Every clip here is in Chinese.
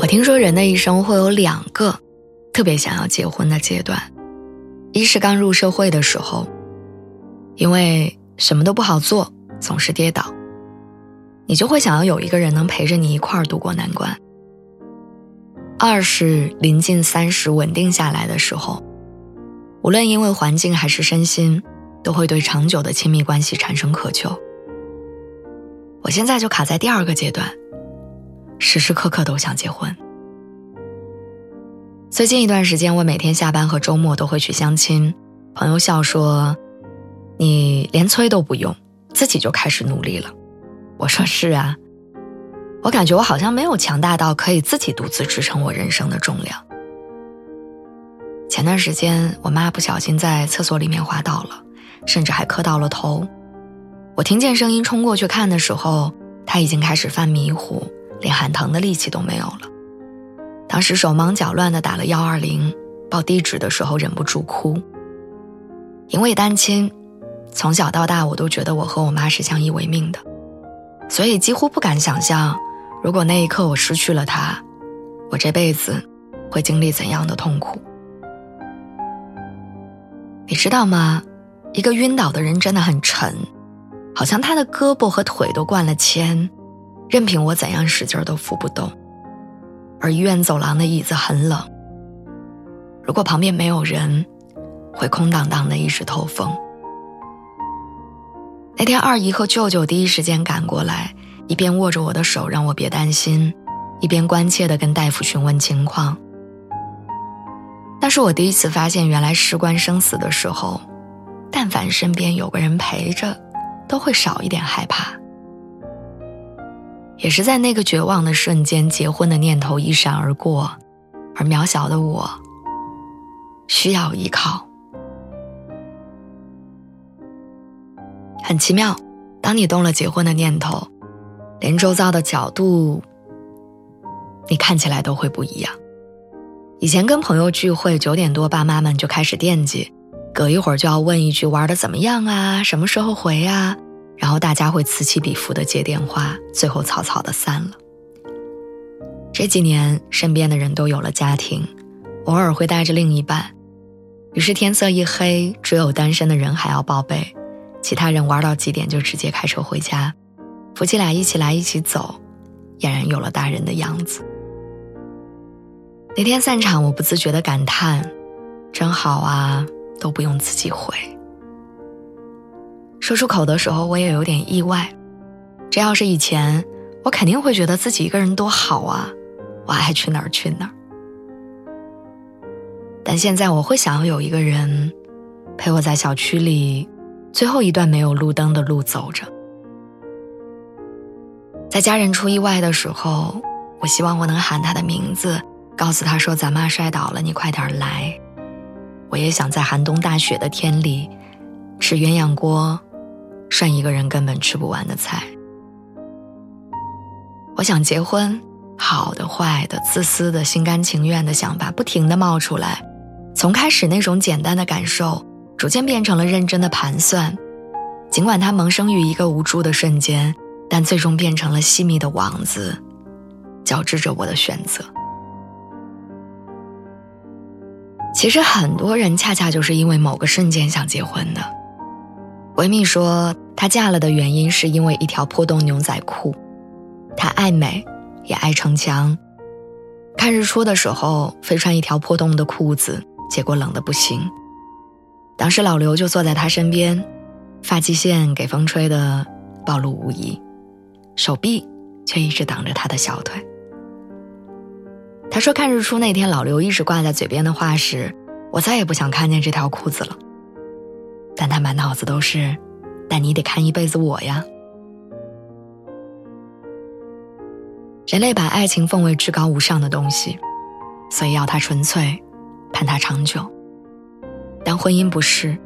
我听说人的一生会有两个特别想要结婚的阶段，一是刚入社会的时候，因为什么都不好做，总是跌倒，你就会想要有一个人能陪着你一块儿度过难关；二是临近三十稳定下来的时候，无论因为环境还是身心，都会对长久的亲密关系产生渴求。我现在就卡在第二个阶段。时时刻刻都想结婚。最近一段时间，我每天下班和周末都会去相亲。朋友笑说：“你连催都不用，自己就开始努力了。”我说：“是啊，我感觉我好像没有强大到可以自己独自支撑我人生的重量。”前段时间，我妈不小心在厕所里面滑倒了，甚至还磕到了头。我听见声音冲过去看的时候，她已经开始犯迷糊。连喊疼的力气都没有了，当时手忙脚乱的打了幺二零，报地址的时候忍不住哭。因为单亲，从小到大我都觉得我和我妈是相依为命的，所以几乎不敢想象，如果那一刻我失去了她，我这辈子会经历怎样的痛苦。你知道吗？一个晕倒的人真的很沉，好像他的胳膊和腿都灌了铅。任凭我怎样使劲都扶不动，而医院走廊的椅子很冷。如果旁边没有人，会空荡荡的，一直透风。那天二姨和舅舅第一时间赶过来，一边握着我的手让我别担心，一边关切的跟大夫询问情况。那是我第一次发现，原来事关生死的时候，但凡身边有个人陪着，都会少一点害怕。也是在那个绝望的瞬间，结婚的念头一闪而过，而渺小的我需要依靠。很奇妙，当你动了结婚的念头，连周遭的角度，你看起来都会不一样。以前跟朋友聚会，九点多，爸妈们就开始惦记，隔一会儿就要问一句玩的怎么样啊，什么时候回啊？然后大家会此起彼伏的接电话，最后草草的散了。这几年，身边的人都有了家庭，偶尔会带着另一半，于是天色一黑，只有单身的人还要报备，其他人玩到几点就直接开车回家，夫妻俩一起来一起走，俨然有了大人的样子。那天散场，我不自觉的感叹：“真好啊，都不用自己回。”说出口的时候，我也有点意外。这要是以前，我肯定会觉得自己一个人多好啊，我爱去哪儿去哪儿。但现在，我会想要有一个人，陪我在小区里最后一段没有路灯的路走着。在家人出意外的时候，我希望我能喊他的名字，告诉他说：“咱妈摔倒了，你快点来。”我也想在寒冬大雪的天里，吃鸳鸯锅。涮一个人根本吃不完的菜。我想结婚，好的、坏的、自私的、心甘情愿的想法不停的冒出来，从开始那种简单的感受，逐渐变成了认真的盘算。尽管它萌生于一个无助的瞬间，但最终变成了细密的网子，交织着我的选择。其实很多人恰恰就是因为某个瞬间想结婚的。闺蜜说，她嫁了的原因是因为一条破洞牛仔裤。她爱美，也爱逞强。看日出的时候，非穿一条破洞的裤子，结果冷的不行。当时老刘就坐在她身边，发际线给风吹的暴露无遗，手臂却一直挡着她的小腿。她说，看日出那天，老刘一直挂在嘴边的话是：“我再也不想看见这条裤子了。”但他满脑子都是，但你得看一辈子我呀。人类把爱情奉为至高无上的东西，所以要它纯粹，盼它长久。但婚姻不是，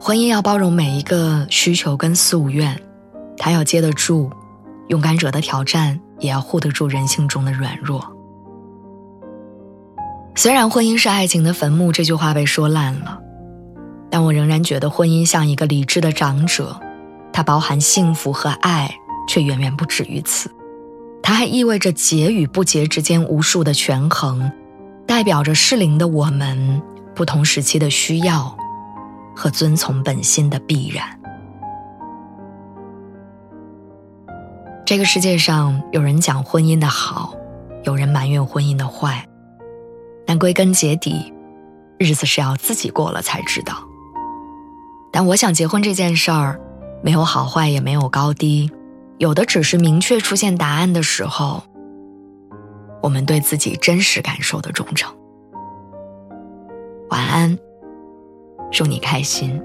婚姻要包容每一个需求跟夙愿，它要接得住勇敢者的挑战，也要护得住人性中的软弱。虽然婚姻是爱情的坟墓这句话被说烂了，但我仍然觉得婚姻像一个理智的长者，它包含幸福和爱，却远远不止于此。它还意味着结与不结之间无数的权衡，代表着适龄的我们不同时期的需要和遵从本心的必然。这个世界上有人讲婚姻的好，有人埋怨婚姻的坏，但归根结底，日子是要自己过了才知道。但我想结婚这件事儿，没有好坏，也没有高低。有的只是明确出现答案的时候，我们对自己真实感受的忠诚。晚安，祝你开心。